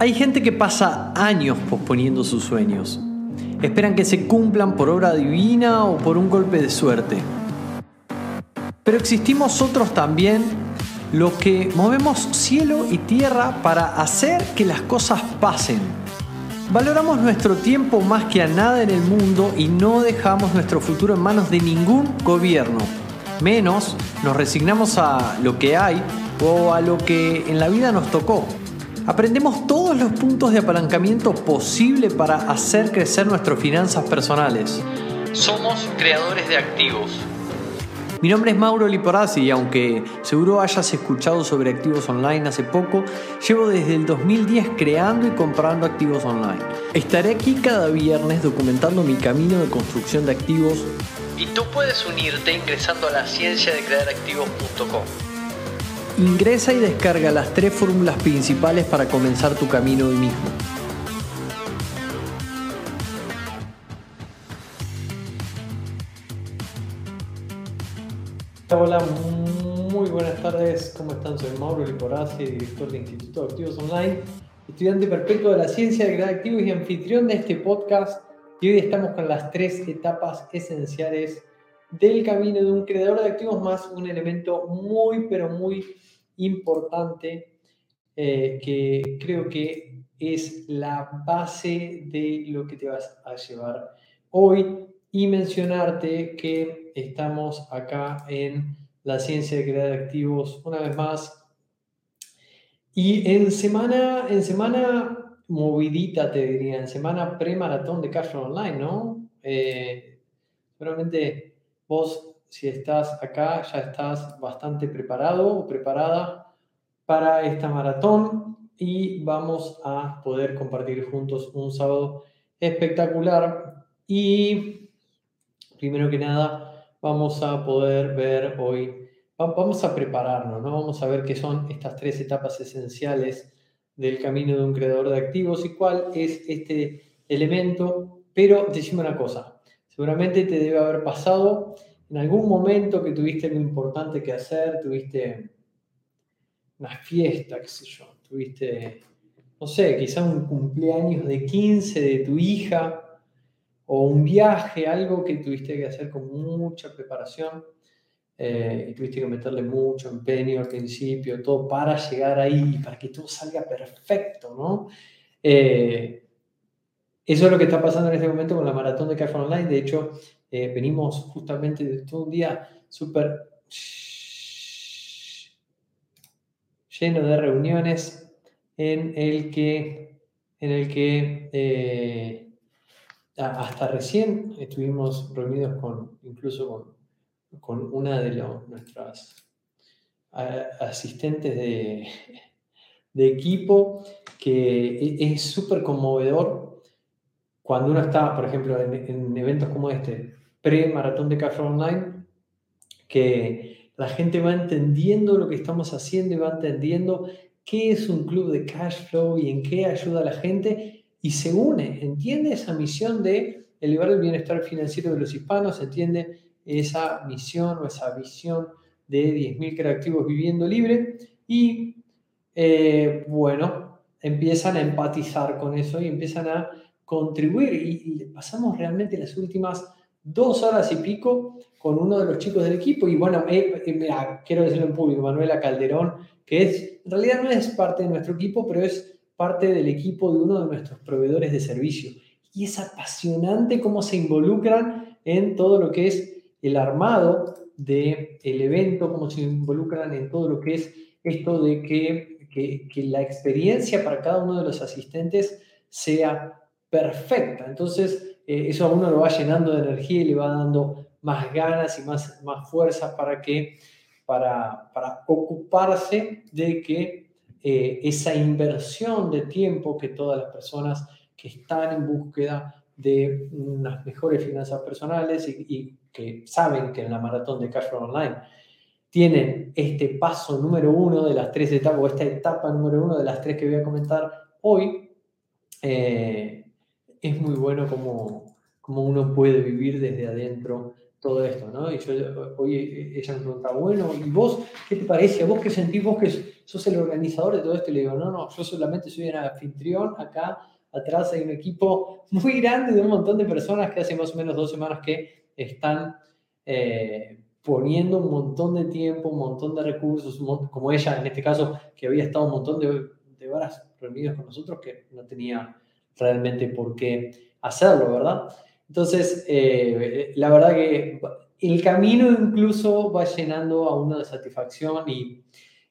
Hay gente que pasa años posponiendo sus sueños. Esperan que se cumplan por obra divina o por un golpe de suerte. Pero existimos otros también, los que movemos cielo y tierra para hacer que las cosas pasen. Valoramos nuestro tiempo más que a nada en el mundo y no dejamos nuestro futuro en manos de ningún gobierno. Menos nos resignamos a lo que hay o a lo que en la vida nos tocó. Aprendemos todos los puntos de apalancamiento posible para hacer crecer nuestras finanzas personales. Somos creadores de activos. Mi nombre es Mauro Liporazzi y aunque seguro hayas escuchado sobre activos online hace poco, llevo desde el 2010 creando y comprando activos online. Estaré aquí cada viernes documentando mi camino de construcción de activos y tú puedes unirte ingresando a la ciencia de crear activos.com. Ingresa y descarga las tres fórmulas principales para comenzar tu camino hoy mismo. Hola, muy buenas tardes. ¿Cómo están? Soy Mauro Liporazzi, director de Instituto de Activos Online, estudiante perpetuo de la ciencia de crear activos y anfitrión de este podcast. Y hoy estamos con las tres etapas esenciales del camino de un creador de activos más un elemento muy, pero muy importante eh, que creo que es la base de lo que te vas a llevar hoy y mencionarte que estamos acá en la ciencia de crear activos una vez más y en semana, en semana movidita te diría, en semana pre-maratón de Cash Online, ¿no? Eh, seguramente vos si estás acá, ya estás bastante preparado o preparada para esta maratón y vamos a poder compartir juntos un sábado espectacular. Y primero que nada, vamos a poder ver hoy, vamos a prepararnos, ¿no? Vamos a ver qué son estas tres etapas esenciales del camino de un creador de activos y cuál es este elemento. Pero decime una cosa, seguramente te debe haber pasado en algún momento que tuviste algo importante que hacer, tuviste una fiesta, qué sé yo, tuviste, no sé, quizá un cumpleaños de 15 de tu hija o un viaje, algo que tuviste que hacer con mucha preparación eh, y tuviste que meterle mucho empeño al principio, todo para llegar ahí, para que todo salga perfecto, ¿no? Eh, eso es lo que está pasando en este momento con la maratón de Café Online. De hecho, eh, venimos justamente de todo un día súper lleno de reuniones en el que, en el que eh, hasta recién estuvimos reunidos con, incluso con, una de nuestras asistentes de, equipo, que e, es súper conmovedor cuando uno está, por ejemplo, en eventos como este, pre-maratón de Café Online, que la gente va entendiendo lo que estamos haciendo y va entendiendo qué es un club de cash flow y en qué ayuda a la gente y se une, entiende esa misión de elevar el bienestar financiero de los hispanos, entiende esa misión o esa visión de 10.000 creativos viviendo libre y eh, bueno, empiezan a empatizar con eso y empiezan a contribuir y, y pasamos realmente las últimas dos horas y pico con uno de los chicos del equipo. Y bueno, eh, eh, quiero decirlo en público, Manuela Calderón, que es, en realidad no es parte de nuestro equipo, pero es parte del equipo de uno de nuestros proveedores de servicio. Y es apasionante cómo se involucran en todo lo que es el armado del el evento, cómo se involucran en todo lo que es esto de que, que, que la experiencia para cada uno de los asistentes sea perfecta. Entonces, eh, eso a uno lo va llenando de energía y le va dando más ganas y más, más fuerzas para que para, para ocuparse de que eh, esa inversión de tiempo que todas las personas que están en búsqueda de unas mejores finanzas personales y, que saben que en la maratón de Cash Online tienen este paso número uno de las tres etapas, o esta etapa número uno de las tres que voy a comentar hoy, eh, es muy bueno como, como uno puede vivir desde adentro todo esto, ¿no? Y yo, hoy ella me pregunta, bueno, ¿y vos qué te parece? ¿A vos qué sentís? ¿Vos que sos el organizador de todo esto. Y le digo, no, no, yo solamente soy un anfitrión. Acá atrás hay un equipo muy grande de un montón de personas que hace más o menos dos semanas que están eh, poniendo un montón de tiempo, un montón de recursos, como ella en este caso, que había estado un montón de, de horas reunidos con nosotros, que no tenía realmente por qué hacerlo, ¿verdad? Entonces, eh, la verdad que el camino incluso va llenando a uno de satisfacción y,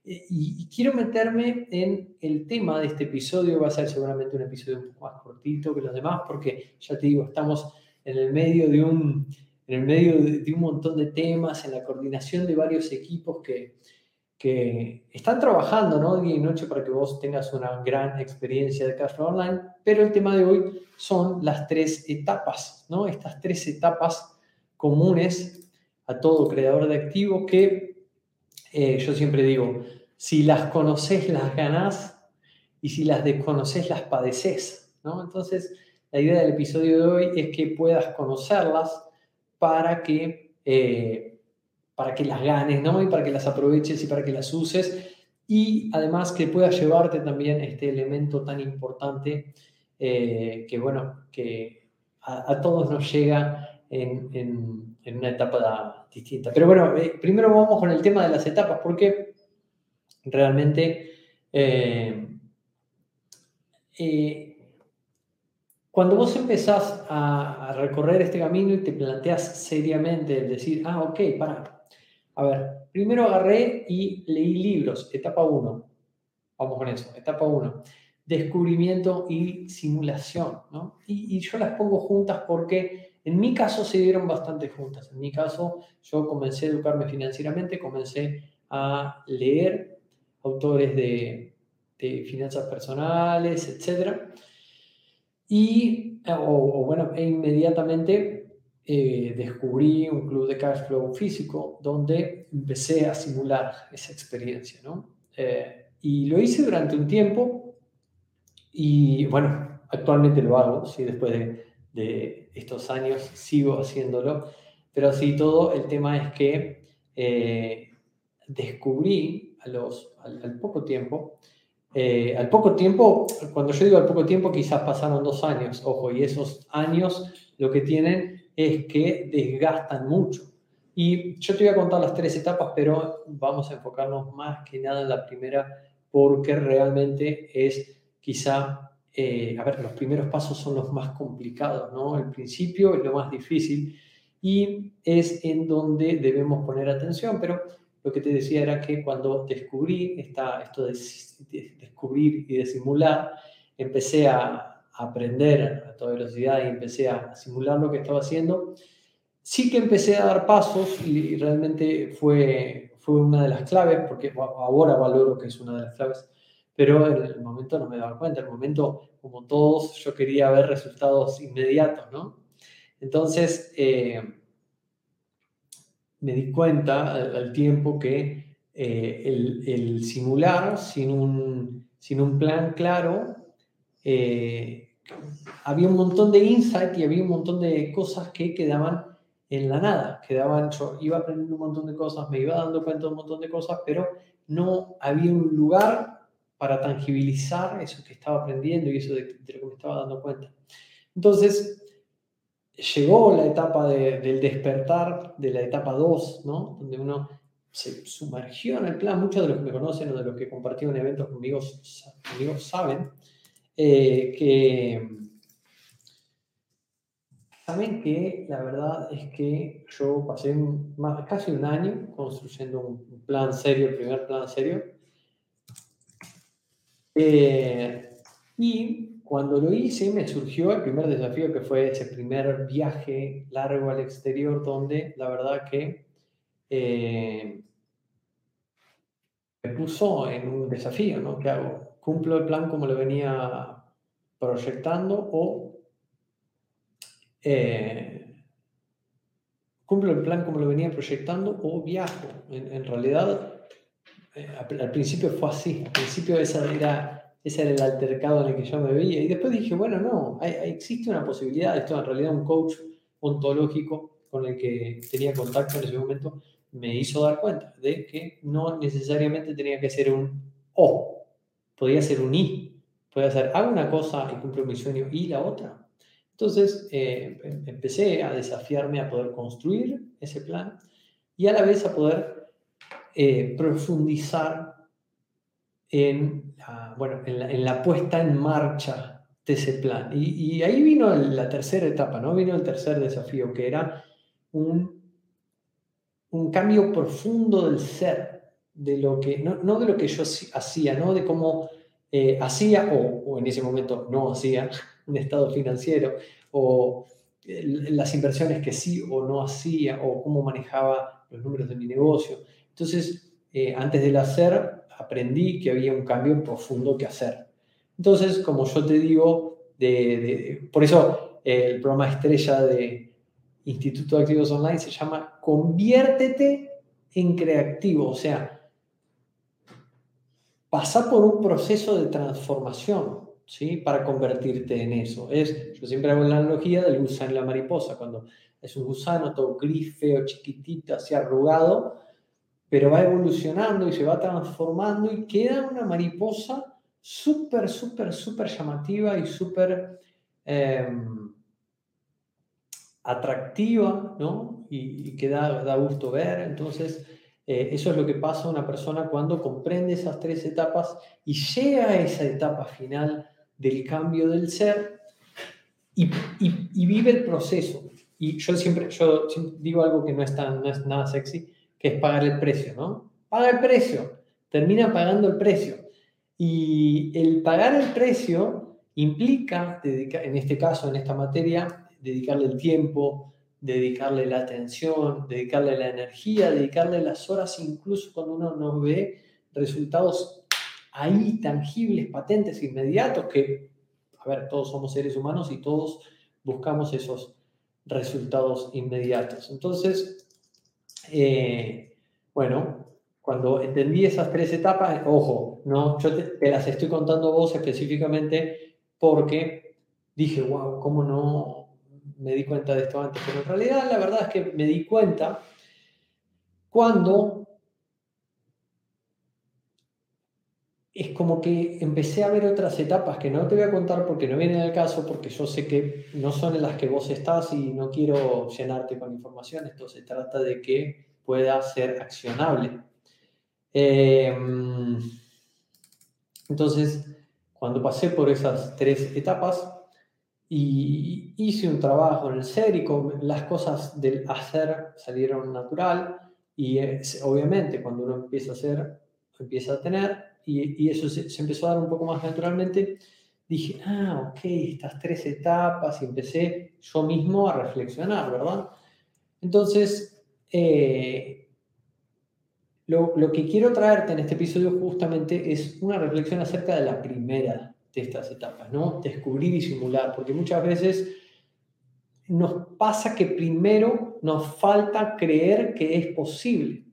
y, quiero meterme en el tema de este episodio, va a ser seguramente un episodio un poco más cortito que los demás, porque ya te digo, estamos en el medio de un, en el medio de, un montón de temas, en la coordinación de varios equipos que, que están trabajando ¿no? día y noche para que vos tengas una gran experiencia de Cashflow Online, pero el tema de hoy son las tres etapas, ¿no? estas tres etapas comunes a todo creador de activos que eh, yo siempre digo, si las conoces las ganás y si las desconoces las padeces. ¿no? Entonces, la idea del episodio de hoy es que puedas conocerlas para que, eh, para que las ganes, ¿no? Y para que las aproveches y para que las uses. Y además que puedas llevarte también este elemento tan importante eh, que, bueno, que a, todos nos llega en, en, una etapa distinta. Pero bueno, eh, primero vamos con el tema de las etapas, porque realmente cuando vos empezás a, recorrer este camino y te planteas seriamente el decir, ah, ok, para. A ver, primero agarré y leí libros, etapa 1. Vamos con eso, etapa 1. Descubrimiento y simulación, ¿no? Y, yo las pongo juntas porque en mi caso se dieron bastante juntas. En mi caso, yo comencé a educarme financieramente, comencé a leer autores de, finanzas personales, etcétera y, eh, o, bueno, e inmediatamente eh, descubrí un club de cash flow físico donde empecé a simular esa experiencia, ¿no? Eh, y lo hice durante un tiempo y bueno, actualmente lo hago, ¿sí? Después de, de estos años sigo haciéndolo, pero así todo, el tema es que descubrí a los, al poco tiempo eh, al poco tiempo, cuando yo digo al poco tiempo, quizás pasaron dos años, ojo, y esos años lo que tienen es que desgastan mucho. Y yo te voy a contar las tres etapas, pero vamos a enfocarnos más que nada en la primera, porque realmente es quizá, eh, a ver, los primeros pasos son los más complicados, ¿no? El principio es lo más difícil y es en donde debemos poner atención, pero lo que te decía era que cuando descubrí esta, esto de, descubrir y de simular, empecé a aprender a toda velocidad y empecé a simular lo que estaba haciendo. Sí que empecé a dar pasos y realmente fue, fue una de las claves, porque ahora valoro que es una de las claves, pero en el momento no me daba cuenta. En el momento, como todos, yo quería ver resultados inmediatos, ¿no? Entonces, eh, me di cuenta al, tiempo que eh, el, simular sin un, sin un plan claro, eh, había un montón de insight y había un montón de cosas que quedaban en la nada, quedaban, yo iba aprendiendo un montón de cosas, me iba dando cuenta de un montón de cosas, pero no había un lugar para tangibilizar eso que estaba aprendiendo y eso de, de lo que me estaba dando cuenta. Entonces, llegó la etapa del despertar, de la etapa 2, ¿no? Donde uno se sumergió en el plan. Muchos de los que me conocen o de los que compartieron eventos conmigo, conmigo saben eh, que saben que la verdad es que yo pasé más, casi un año construyendo un plan serio, el primer plan serio. Eh, y cuando lo hice me surgió el primer desafío que fue ese primer viaje largo al exterior donde la verdad que eh, me puso en un desafío, ¿no? ¿Qué hago? ¿Cumplo el plan como lo venía proyectando o eh, cumplo el plan como lo venía proyectando o viajo? En, realidad, eh, al, principio fue así. Al principio esa era ese era el altercado en el que yo me veía. Y después dije, bueno, no, existe una posibilidad. Esto en realidad un coach ontológico con el que tenía contacto en ese momento me hizo dar cuenta de que no necesariamente tenía que ser un O podría ser un y. Podría ser, hago una cosa y cumplo mi sueño y la otra. Entonces eh, em, empecé a desafiarme a poder construir ese plan y a la vez a poder eh, profundizar en la, bueno, en la, puesta en marcha de ese plan. Y, ahí vino la tercera etapa, ¿no? Vino el tercer desafío, que era un, un cambio profundo del ser, de lo que, no, no de lo que yo hacía, ¿no? De cómo eh, hacía o, o, en ese momento no hacía un estado financiero, o las inversiones que sí o no hacía, o cómo manejaba los números de mi negocio. Entonces, eh, antes del hacer, aprendí que había un cambio profundo que hacer. Entonces, como yo te digo, de, por eso eh, el programa estrella de Instituto de Activos Online se llama Conviértete en creativo, o sea, pasa por un proceso de transformación, ¿sí? Para convertirte en eso. Es, yo siempre hago la analogía del gusano y la mariposa, cuando es un gusano todo gris, feo, chiquitito, así arrugado, pero va evolucionando y se va transformando y queda una mariposa súper, súper, súper llamativa y súper em, atractiva, ¿no? Y, que da, da, gusto ver. Entonces, eh, eso es lo que pasa a una persona cuando comprende esas tres etapas y llega a esa etapa final del cambio del ser y, vive el proceso. Y yo siempre, yo digo algo que no es, tan, no es nada sexy, que es pagar el precio, ¿no? Paga el precio, termina pagando el precio. Y el pagar el precio implica, en este caso, en esta materia, dedicarle el tiempo, dedicarle la atención, dedicarle la energía, dedicarle las horas, incluso cuando uno no ve resultados ahí tangibles, patentes, inmediatos, que, a ver, todos somos seres humanos y todos buscamos esos resultados inmediatos. Entonces, eh, bueno, cuando entendí esas tres etapas, ojo, no, yo te, las estoy contando vos específicamente porque dije, wow, ¿cómo no me di cuenta de esto antes? Pero en realidad la verdad es que me di cuenta cuando es como que empecé a ver otras etapas que no te voy a contar porque no vienen al caso, porque yo sé que no son en las que vos estás y no quiero llenarte con información. Esto se trata de que pueda ser accionable. Em, entonces, cuando pasé por esas tres etapas y hice un trabajo en el ser y con las cosas del hacer salieron natural y obviamente cuando uno empieza a hacer, empieza a tener y, eso se, empezó a dar un poco más naturalmente, dije, ah, ok, estas tres etapas y empecé yo mismo a reflexionar, ¿verdad? Entonces, eh, lo, lo, que quiero traerte en este episodio justamente es una reflexión acerca de la primera de estas etapas, ¿no? Descubrir y simular, porque muchas veces nos pasa que primero nos falta creer que es posible.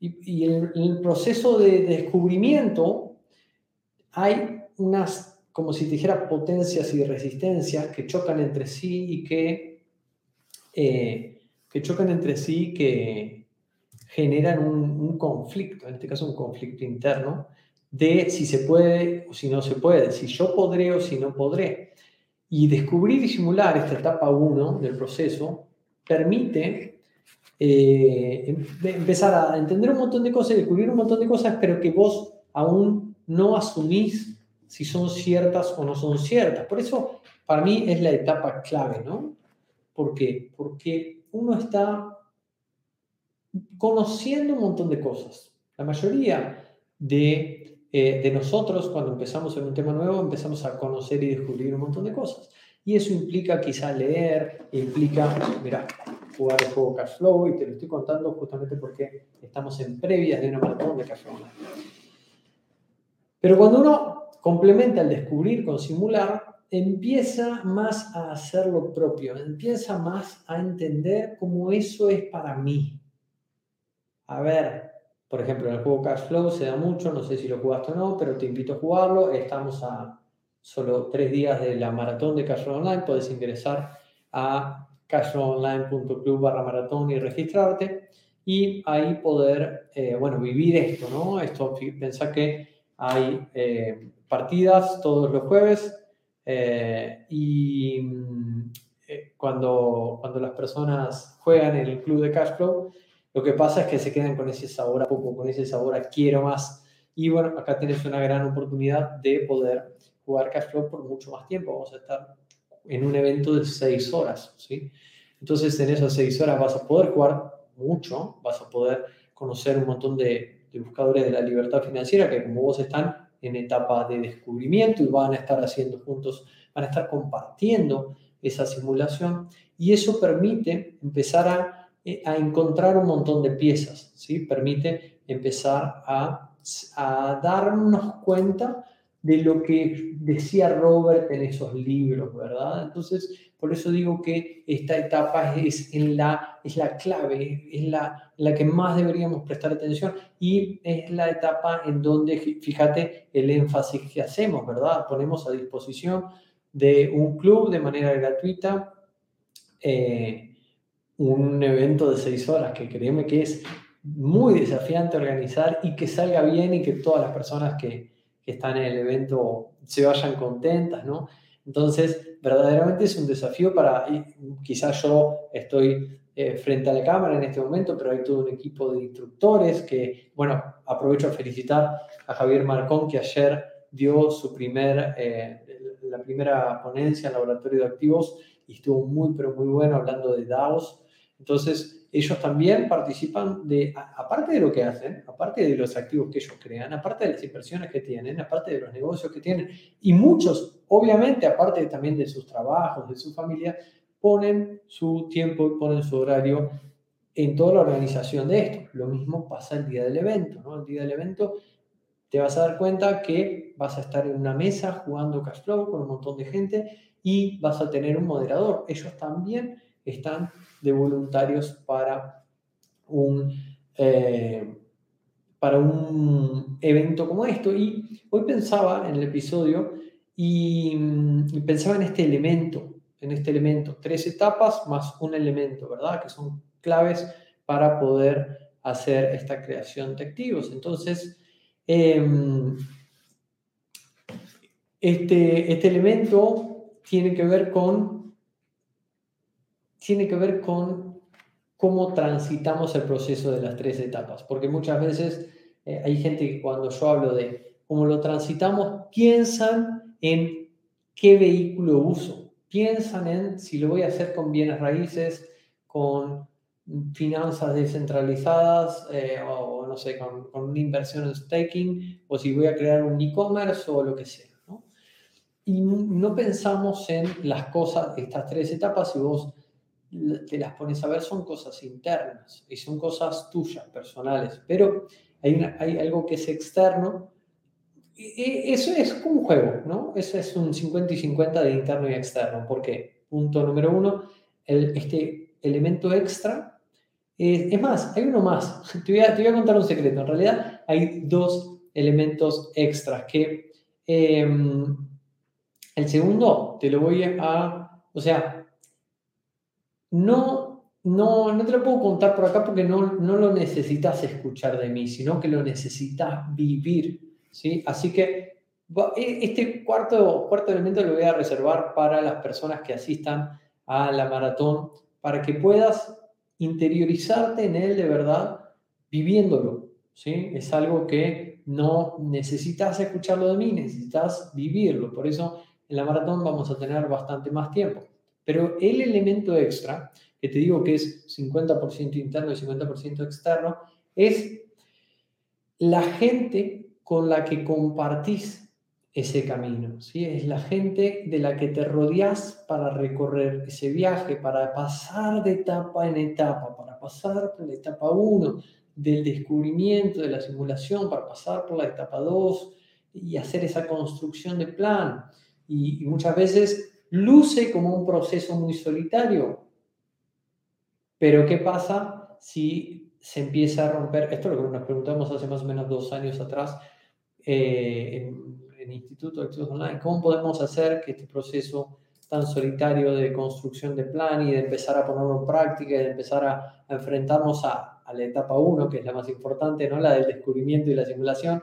Y, en, el proceso de descubrimiento hay unas, como si te dijera, potencias y resistencias que chocan entre sí y que, eh, que chocan entre sí que generan un, conflicto, en este caso un conflicto interno, de si se puede o si no se puede, si yo podré o si no podré. Y descubrir y simular esta etapa 1 del proceso permite eh, em, empezar a entender un montón de cosas, descubrir un montón de cosas, pero que vos aún no asumís si son ciertas o no son ciertas. Por eso, para mí es la etapa clave, ¿no? ¿Por qué? Porque uno está conociendo un montón de cosas. La mayoría de, eh, de nosotros, cuando empezamos en un tema nuevo, empezamos a conocer y descubrir un montón de cosas. Y eso implica quizá leer, implica, mira, jugar el juego Cashflow y te lo estoy contando justamente porque estamos en previas de una maratón de Cashflow Pero cuando uno complementa el descubrir con simular, empieza más a hacer lo propio, empieza más a entender cómo eso es para mí. A ver, por ejemplo, en el juego Cashflow se da mucho, no sé si lo jugaste o no, pero te invito a jugarlo. Estamos a solo tres días de la maratón de Cashflow Online, puedes ingresar a cashonline.club barra maratón y registrarte y ahí poder, eh, bueno, vivir esto, ¿no? Esto, pensá que hay eh, partidas todos los jueves y mm, cuando, cuando las personas juegan en el club de Cashflow, lo que pasa es que se quedan con ese sabor a poco, con ese sabor a quiero más. Y bueno, acá tienes una gran oportunidad de poder jugar Cashflow por mucho más tiempo. Vamos a estar en un evento de seis horas, ¿sí? Entonces, en esas seis horas vas a poder jugar mucho, vas a poder conocer un montón de, buscadores de la libertad financiera que como vos están en etapa de descubrimiento y van a estar haciendo juntos, van a estar compartiendo esa simulación y eso permite empezar a, a encontrar un montón de piezas, ¿sí? Permite empezar a, a darnos cuenta de lo que decía Robert en esos libros, ¿verdad? Entonces, por eso digo que esta etapa es, en la, es la clave, es la, la que más deberíamos prestar atención y es la etapa en donde, fíjate, el énfasis que hacemos, ¿verdad? Ponemos a disposición de un club de manera gratuita eh, un evento de seis horas que créeme que es muy desafiante organizar y que salga bien y que todas las personas que, están en el evento se vayan contentas, ¿no? Entonces, verdaderamente es un desafío para, quizás yo estoy eh, frente a la cámara en este momento, pero hay todo un equipo de instructores que, bueno, aprovecho a felicitar a Javier Marcón, que ayer dio su primer, eh, la primera ponencia en laboratorio de activos y estuvo muy, pero muy bueno hablando de DAOs. Entonces, ellos también participan de, aparte de lo que hacen, aparte de los activos que ellos crean, aparte de las inversiones que tienen, aparte de los negocios que tienen, y muchos, obviamente, aparte también de sus trabajos, de su familia, ponen su tiempo y ponen su horario en toda la organización de esto. Lo mismo pasa el día del evento, ¿no? El día del evento te vas a dar cuenta que vas a estar en una mesa jugando cash flow con un montón de gente y vas a tener un moderador. Ellos también están de voluntarios para un, eh, para un evento como esto. Y hoy pensaba en el episodio y, pensaba en este elemento, en este elemento, tres etapas más un elemento, ¿verdad? Que son claves para poder hacer esta creación de activos. Entonces, em, este, este elemento tiene que ver con tiene que ver con cómo transitamos el proceso de las tres etapas, porque muchas veces eh, hay gente que cuando yo hablo de cómo lo transitamos, piensan en qué vehículo uso, piensan en si lo voy a hacer con bienes raíces, con finanzas descentralizadas eh, o no sé, con, una inversión en staking o si voy a crear un e-commerce o lo que sea. Y no pensamos en las cosas, estas tres etapas, si vos te las pones a ver, son cosas internas y son cosas tuyas, personales, pero hay, hay algo que es externo. Eso es un juego, ¿no? Eso es un 50 y 50 de interno y externo. porque Punto número uno, este elemento extra. es más, hay uno más. Te voy, a, te voy, a, contar un secreto. En realidad hay dos elementos extras que em, el segundo te lo voy a, o sea, no, no, no te lo puedo contar por acá porque no, no lo necesitas escuchar de mí, sino que lo necesitas vivir. ¿sí? Así que e, este cuarto, cuarto elemento lo voy a reservar para las personas que asistan a la maratón, para que puedas interiorizarte en él de verdad viviéndolo. ¿sí? Es algo que no necesitas escucharlo de mí, necesitas vivirlo. Por eso en la maratón vamos a tener bastante más tiempo. Pero el elemento extra, que te digo que es 50% interno y 50% externo, es la gente con la que compartís ese camino, ¿sí? Es la gente de la que te rodeas para recorrer ese viaje, para pasar de etapa en etapa, para pasar por la etapa 1 del descubrimiento, de la simulación, para pasar por la etapa 2 y hacer esa construcción de plan. Y muchas veces luce como un proceso muy solitario. Pero ¿qué pasa si se empieza a romper? Esto es lo que nos preguntamos hace más o menos dos años atrás eh, en, el Instituto de Activos Online. ¿Cómo podemos hacer que este proceso tan solitario de construcción de plan y de empezar a ponerlo en práctica y de empezar a, enfrentarnos a, a, la etapa 1, que es la más importante, ¿no? la del descubrimiento y la simulación,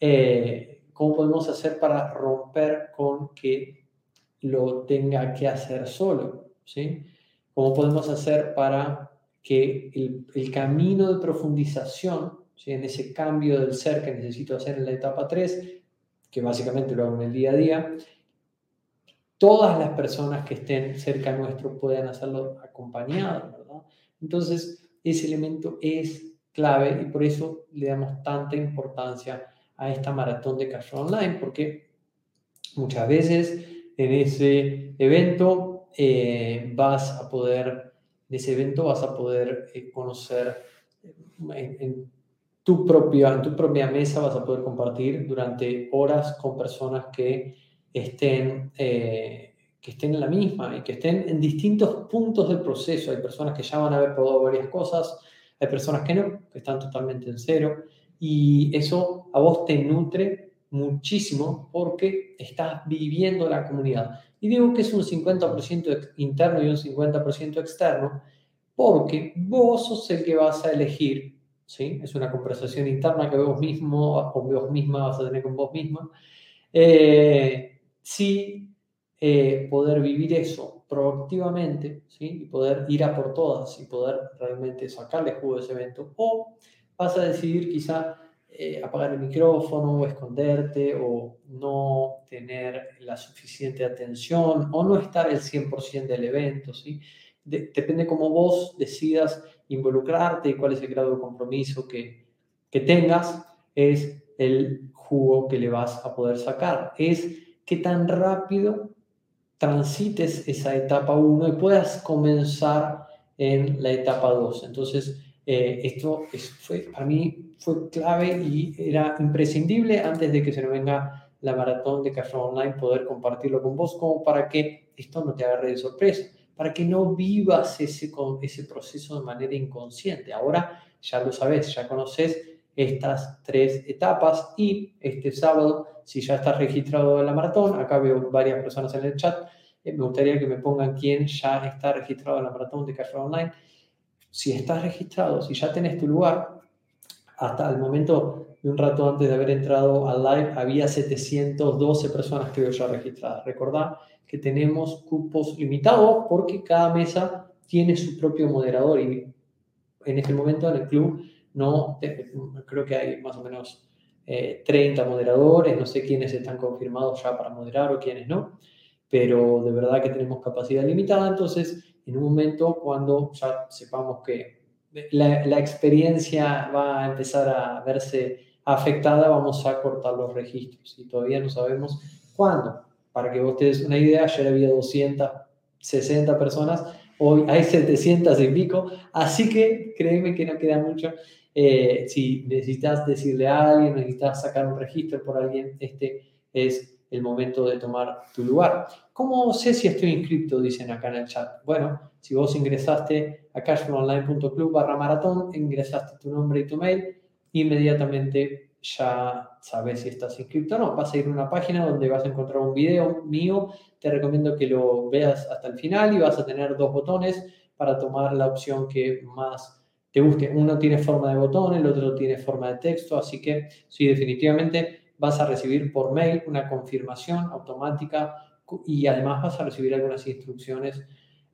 eh, ¿cómo podemos hacer para romper con que lo tenga que hacer solo? ¿sí? ¿Cómo podemos hacer para que el, el camino de profundización, ¿sí? en ese cambio del ser que necesito hacer en la etapa 3, que básicamente lo hago en el día a día, todas las personas que estén cerca nuestro puedan hacerlo acompañados, ¿verdad? Entonces, ese elemento es clave y por eso le damos tanta importancia a esta maratón de Cash Online, porque muchas veces en ese evento eh, vas a poder, en ese evento vas a poder eh, conocer eh, en, tu propia, en tu propia mesa, vas a poder compartir durante horas con personas que estén que estén en la misma y que estén en distintos puntos del proceso. Hay personas que ya van a haber probado varias cosas, hay personas que no, que están totalmente en cero. Y eso a vos te nutre muchísimo porque estás viviendo la comunidad. Y digo que es un 50% interno y un 50% externo porque vos sos el que vas a elegir. ¿sí? Es una conversación interna que vos mismo o vos misma vas a tener con vos misma. Eh, si eh, poder vivir eso proactivamente, ¿sí? Y poder ir a por todas y poder realmente sacarle jugo de ese evento. O vas a decidir quizá eh, apagar el micrófono o esconderte o no tener la suficiente atención o no estar el 100% del evento, ¿sí? depende cómo vos decidas involucrarte y cuál es el grado de compromiso que, que tengas, es el jugo que le vas a poder sacar. Es qué tan rápido transites esa etapa 1 y puedas comenzar en la etapa 2. Entonces, eh, esto fue, para mí fue clave y era imprescindible antes de que se nos venga la maratón de Café Online poder compartirlo con vos como para que esto no te agarre de sorpresa, para que no vivas ese, ese proceso de manera inconsciente. Ahora ya lo sabes, ya conoces estas tres etapas y este sábado si ya estás registrado en la maratón, acá veo varias personas en el chat, eh, me gustaría que me pongan quién ya está registrado en la maratón de Carrera Online. Si estás registrado, si ya tenés tu lugar, hasta el momento de un rato antes de haber entrado al live, había 712 personas que veo ya registradas. Recordad que tenemos cupos limitados porque cada mesa tiene su propio moderador y en este momento en el club no creo que hay más o menos 30 eh, moderadores, no sé quiénes están confirmados ya para moderar o quiénes no, pero de verdad que tenemos capacidad limitada, entonces en un momento cuando ya sepamos que la, experiencia va a empezar a verse afectada, vamos a cortar los registros y todavía no sabemos cuándo. Para que vos te des una idea, ayer había 260 personas, hoy hay 700 y pico, así que créeme que no queda mucho eh, si necesitas decirle a alguien, necesitas sacar un registro por alguien, este es el momento de tomar tu lugar. ¿Cómo sé si estoy inscrito? Dicen acá en el chat. Bueno, si vos ingresaste a cashflowonline.club barra maratón, ingresaste tu nombre y tu mail, inmediatamente ya sabes si estás inscrito o no. Vas a ir a una página donde vas a encontrar un video mío. Te recomiendo que lo veas hasta el final y vas a tener dos botones para tomar la opción que más te guste. Uno tiene forma de botón, el otro tiene forma de texto, así que sí, definitivamente vas a recibir por mail una confirmación automática y además vas a recibir algunas instrucciones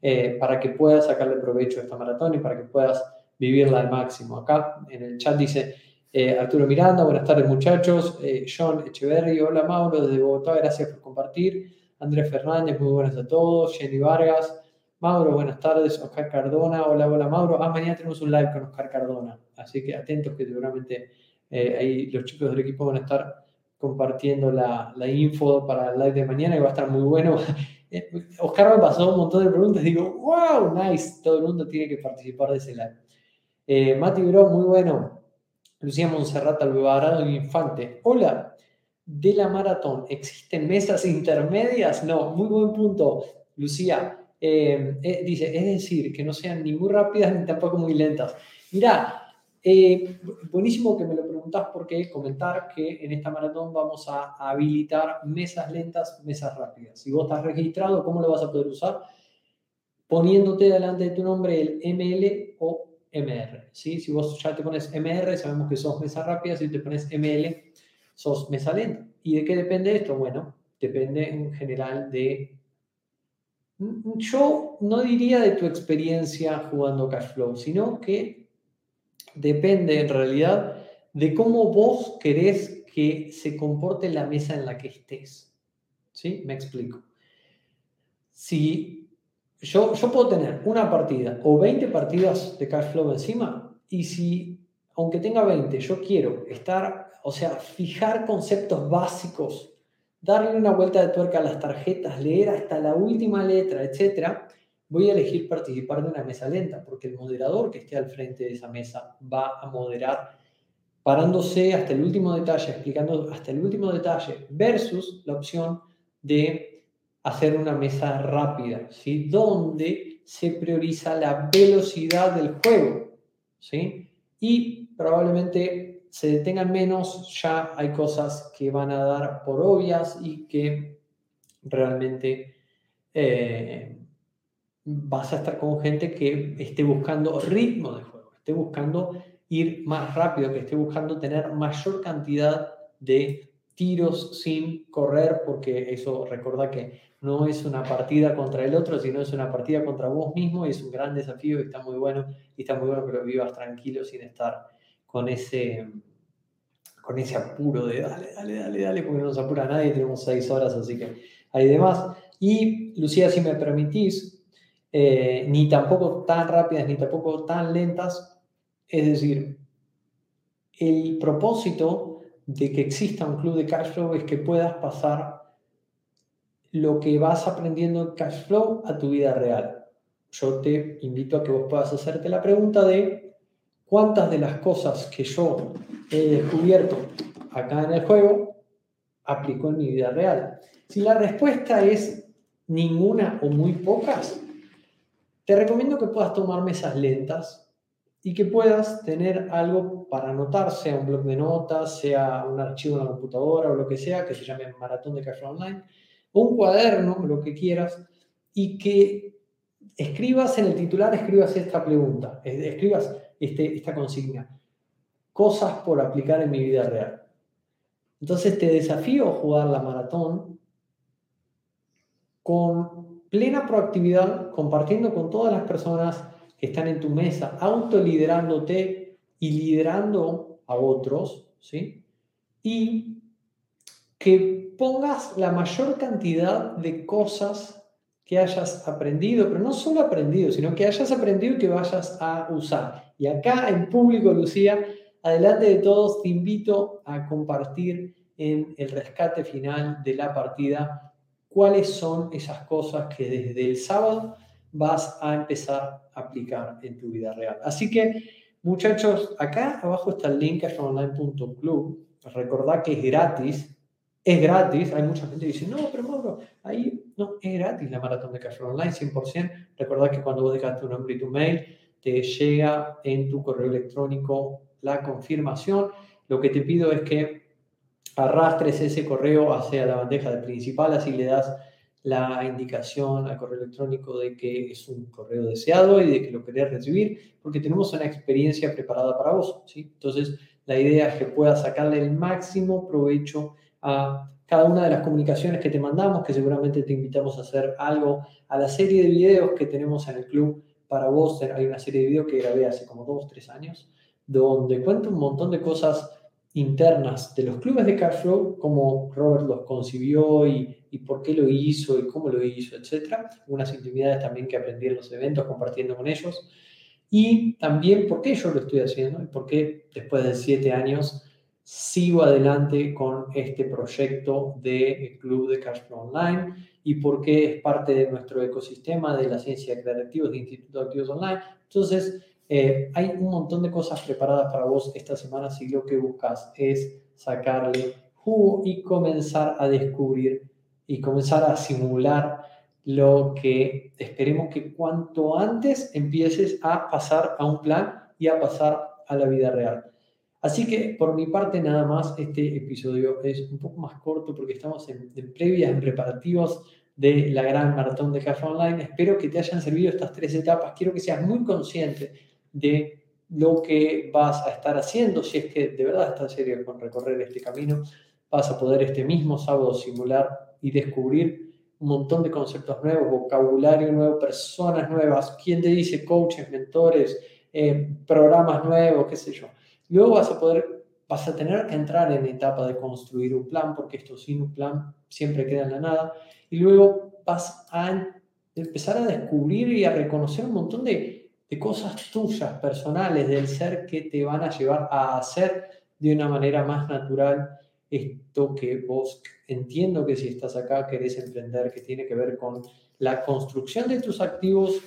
eh, para que puedas sacarle provecho a esta maratón y para que puedas vivirla al máximo. Acá en el chat dice eh, Arturo Miranda, buenas tardes muchachos, eh, John Echeverry, hola Mauro desde Bogotá, gracias por compartir, Andrés Fernández, muy buenas a todos, Jenny Vargas, Mauro, buenas tardes. Oscar Cardona, hola, hola Mauro. Ah, mañana tenemos un live con Oscar Cardona, así que atentos que seguramente eh, ahí los chicos del equipo van a estar compartiendo la, la, info para el live de mañana y va a estar muy bueno. Eh, Oscar me pasó un montón de preguntas digo, wow, nice, todo el mundo tiene que participar de ese live. Eh, Mati Bro, muy bueno. Lucía Monserrat Alvarado Infante, hola. De la maratón, ¿existen mesas intermedias? No, muy buen punto. Lucía, eh, dice, es decir, que no sean ni muy rápidas ni tampoco muy lentas. Mira, eh, buenísimo que me lo preguntas porque comentar que en esta maratón vamos a habilitar mesas lentas, mesas rápidas. Si vos estás registrado, ¿cómo lo vas a poder usar? Poniéndote delante de tu nombre el ML o MR. ¿sí? Si vos ya te pones MR, sabemos que sos mesas rápidas. Si te pones ML, sos mesa lenta. ¿Y de qué depende esto? Bueno, depende en general de... Yo no diría de tu experiencia jugando cash flow, sino que depende en realidad de cómo vos querés que se comporte la mesa en la que estés. ¿Sí? Me explico. Si yo, yo puedo tener una partida o 20 partidas de cash flow encima y si, aunque tenga 20, yo quiero estar, o sea, fijar conceptos básicos, darle una vuelta de tuerca a las tarjetas, leer hasta la última letra, etc., voy a elegir participar de una mesa lenta, porque el moderador que esté al frente de esa mesa va a moderar parándose hasta el último detalle, explicando hasta el último detalle, versus la opción de hacer una mesa rápida, ¿sí? donde se prioriza la velocidad del juego. ¿sí? Y probablemente se detengan menos, ya hay cosas que van a dar por obvias y que realmente eh, vas a estar con gente que esté buscando ritmo de juego, esté buscando ir más rápido, que esté buscando tener mayor cantidad de tiros sin correr, porque eso recuerda que no es una partida contra el otro, sino es una partida contra vos mismo y es un gran desafío y está muy bueno, y está muy bueno que lo vivas tranquilo sin estar con ese, con ese apuro de dale, dale, dale, dale, porque no nos apura nadie, tenemos seis horas, así que hay demás. Y Lucía, si me permitís, eh, ni tampoco tan rápidas, ni tampoco tan lentas, es decir, el propósito de que exista un club de cash flow es que puedas pasar lo que vas aprendiendo en cash flow a tu vida real. Yo te invito a que vos puedas hacerte la pregunta de cuántas de las cosas que yo he descubierto acá en el juego aplico en mi vida real. Si la respuesta es ninguna o muy pocas, te recomiendo que puedas tomar mesas lentas y que puedas tener algo para anotar, sea un blog de notas, sea un archivo en la computadora o lo que sea, que se llame Maratón de Cash Online, o un cuaderno, lo que quieras, y que escribas en el titular, escribas esta pregunta, escribas este, esta consigna, cosas por aplicar en mi vida real. Entonces te desafío a jugar la maratón con plena proactividad, compartiendo con todas las personas que están en tu mesa, autoliderándote y liderando a otros, ¿sí? Y que pongas la mayor cantidad de cosas que hayas aprendido, pero no solo aprendido, sino que hayas aprendido y que vayas a usar. Y acá en público, Lucía, adelante de todos, te invito a compartir en el rescate final de la partida cuáles son esas cosas que desde el sábado vas a empezar a aplicar en tu vida real. Así que, muchachos, acá abajo está el link ashonline.club. Recordad que es gratis. Es gratis. Hay mucha gente que dice, no, pero Mauro, ahí no, es gratis la maratón de Cash Online, 100%. Recordad que cuando vos dejas tu nombre y tu mail, te llega en tu correo electrónico la confirmación. Lo que te pido es que arrastres ese correo hacia la bandeja de principal, así le das la indicación al correo electrónico de que es un correo deseado y de que lo querés recibir, porque tenemos una experiencia preparada para vos. ¿sí? Entonces, la idea es que puedas sacarle el máximo provecho a cada una de las comunicaciones que te mandamos, que seguramente te invitamos a hacer algo, a la serie de videos que tenemos en el club para vos. Hay una serie de videos que grabé hace como dos, tres años, donde cuento un montón de cosas internas de los clubes de cash flow, cómo Robert los concibió y, y, por qué lo hizo y cómo lo hizo, etc. Unas intimidades también que aprendí en los eventos compartiendo con ellos. Y también por qué yo lo estoy haciendo y por qué después de siete años sigo adelante con este proyecto de Club de Cash Online y por qué es parte de nuestro ecosistema de la ciencia activos de Instituto de Activos Online. Entonces, eh, hay un montón de cosas preparadas para vos esta semana si lo que buscas es sacarle jugo y comenzar a descubrir y comenzar a simular lo que esperemos que cuanto antes empieces a pasar a un plan y a pasar a la vida real. Así que por mi parte nada más, este episodio es un poco más corto porque estamos en, en previas, en preparativos de la gran maratón de Café Online. Espero que te hayan servido estas tres etapas. Quiero que seas muy consciente de lo que vas a estar haciendo, si es que de verdad estás serio con recorrer este camino, vas a poder este mismo sábado simular y descubrir un montón de conceptos nuevos, vocabulario nuevo, personas nuevas, quién te dice coaches, mentores, eh, programas nuevos, qué sé yo. Luego vas a poder, vas a tener que entrar en la etapa de construir un plan, porque esto sin un plan siempre queda en la nada. Y luego vas a empezar a descubrir y a reconocer un montón de, de cosas tuyas, personales, del ser que te van a llevar a hacer de una manera más natural esto que vos entiendo que si estás acá querés emprender, que tiene que ver con la construcción de tus activos,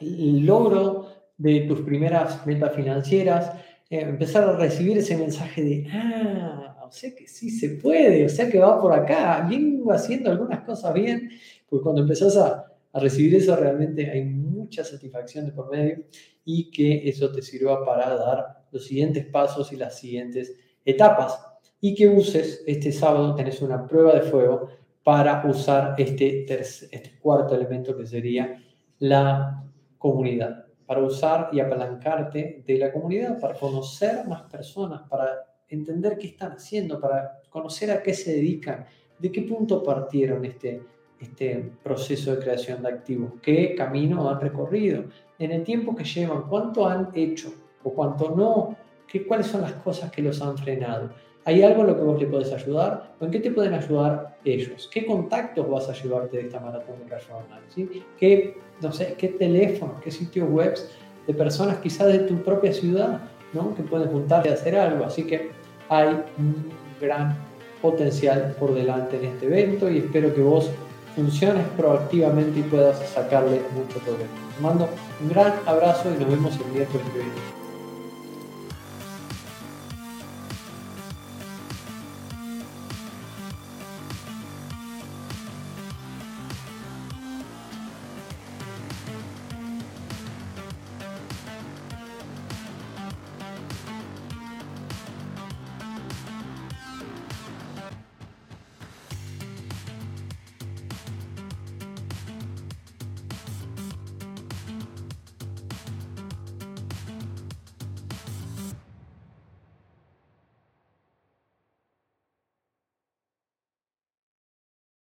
el logro de tus primeras metas financieras, eh, empezar a recibir ese mensaje de, ah, o sea que sí se puede, o sea que va por acá, vengo haciendo algunas cosas bien, pues cuando empezás a, a recibir eso realmente hay mucha satisfacción de por medio y que eso te sirva para dar los siguientes pasos y las siguientes etapas. Y que uses este sábado, tenés una prueba de fuego para usar este, este cuarto elemento que sería la comunidad, para usar y apalancarte de la comunidad, para conocer más personas, para entender qué están haciendo, para conocer a qué se dedican, de qué punto partieron este, este proceso de creación de activos, qué camino han recorrido, en el tiempo que llevan, cuánto han hecho o cuánto no, qué, cuáles son las cosas que los han frenado. ¿Hay algo en lo que vos le podés ayudar? ¿O en qué te pueden ayudar ellos? ¿Qué contactos vas a llevarte de esta maratón de Online? ¿sí? ¿Qué, no sé, qué teléfonos, qué sitios web de personas quizás de tu propia ciudad ¿no? que pueden juntarte a hacer algo? Así que hay un gran potencial por delante en este evento y espero que vos funciones proactivamente y puedas sacarle mucho provecho. Te mando un gran abrazo y nos vemos el miércoles que viene.